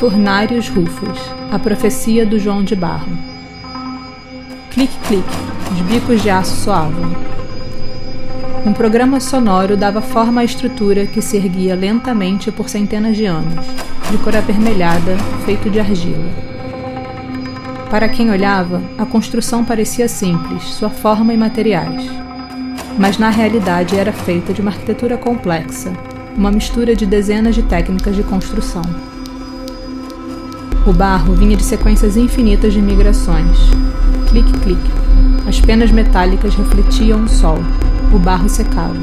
Furnários Rufos, a profecia do João de Barro. Clique-clique, os bicos de aço soavam. Um programa sonoro dava forma à estrutura que se erguia lentamente por centenas de anos, de cor avermelhada, feito de argila. Para quem olhava, a construção parecia simples, sua forma e materiais. Mas na realidade era feita de uma arquitetura complexa, uma mistura de dezenas de técnicas de construção. O barro vinha de sequências infinitas de migrações. Clique-clique. As penas metálicas refletiam o sol. O barro secava.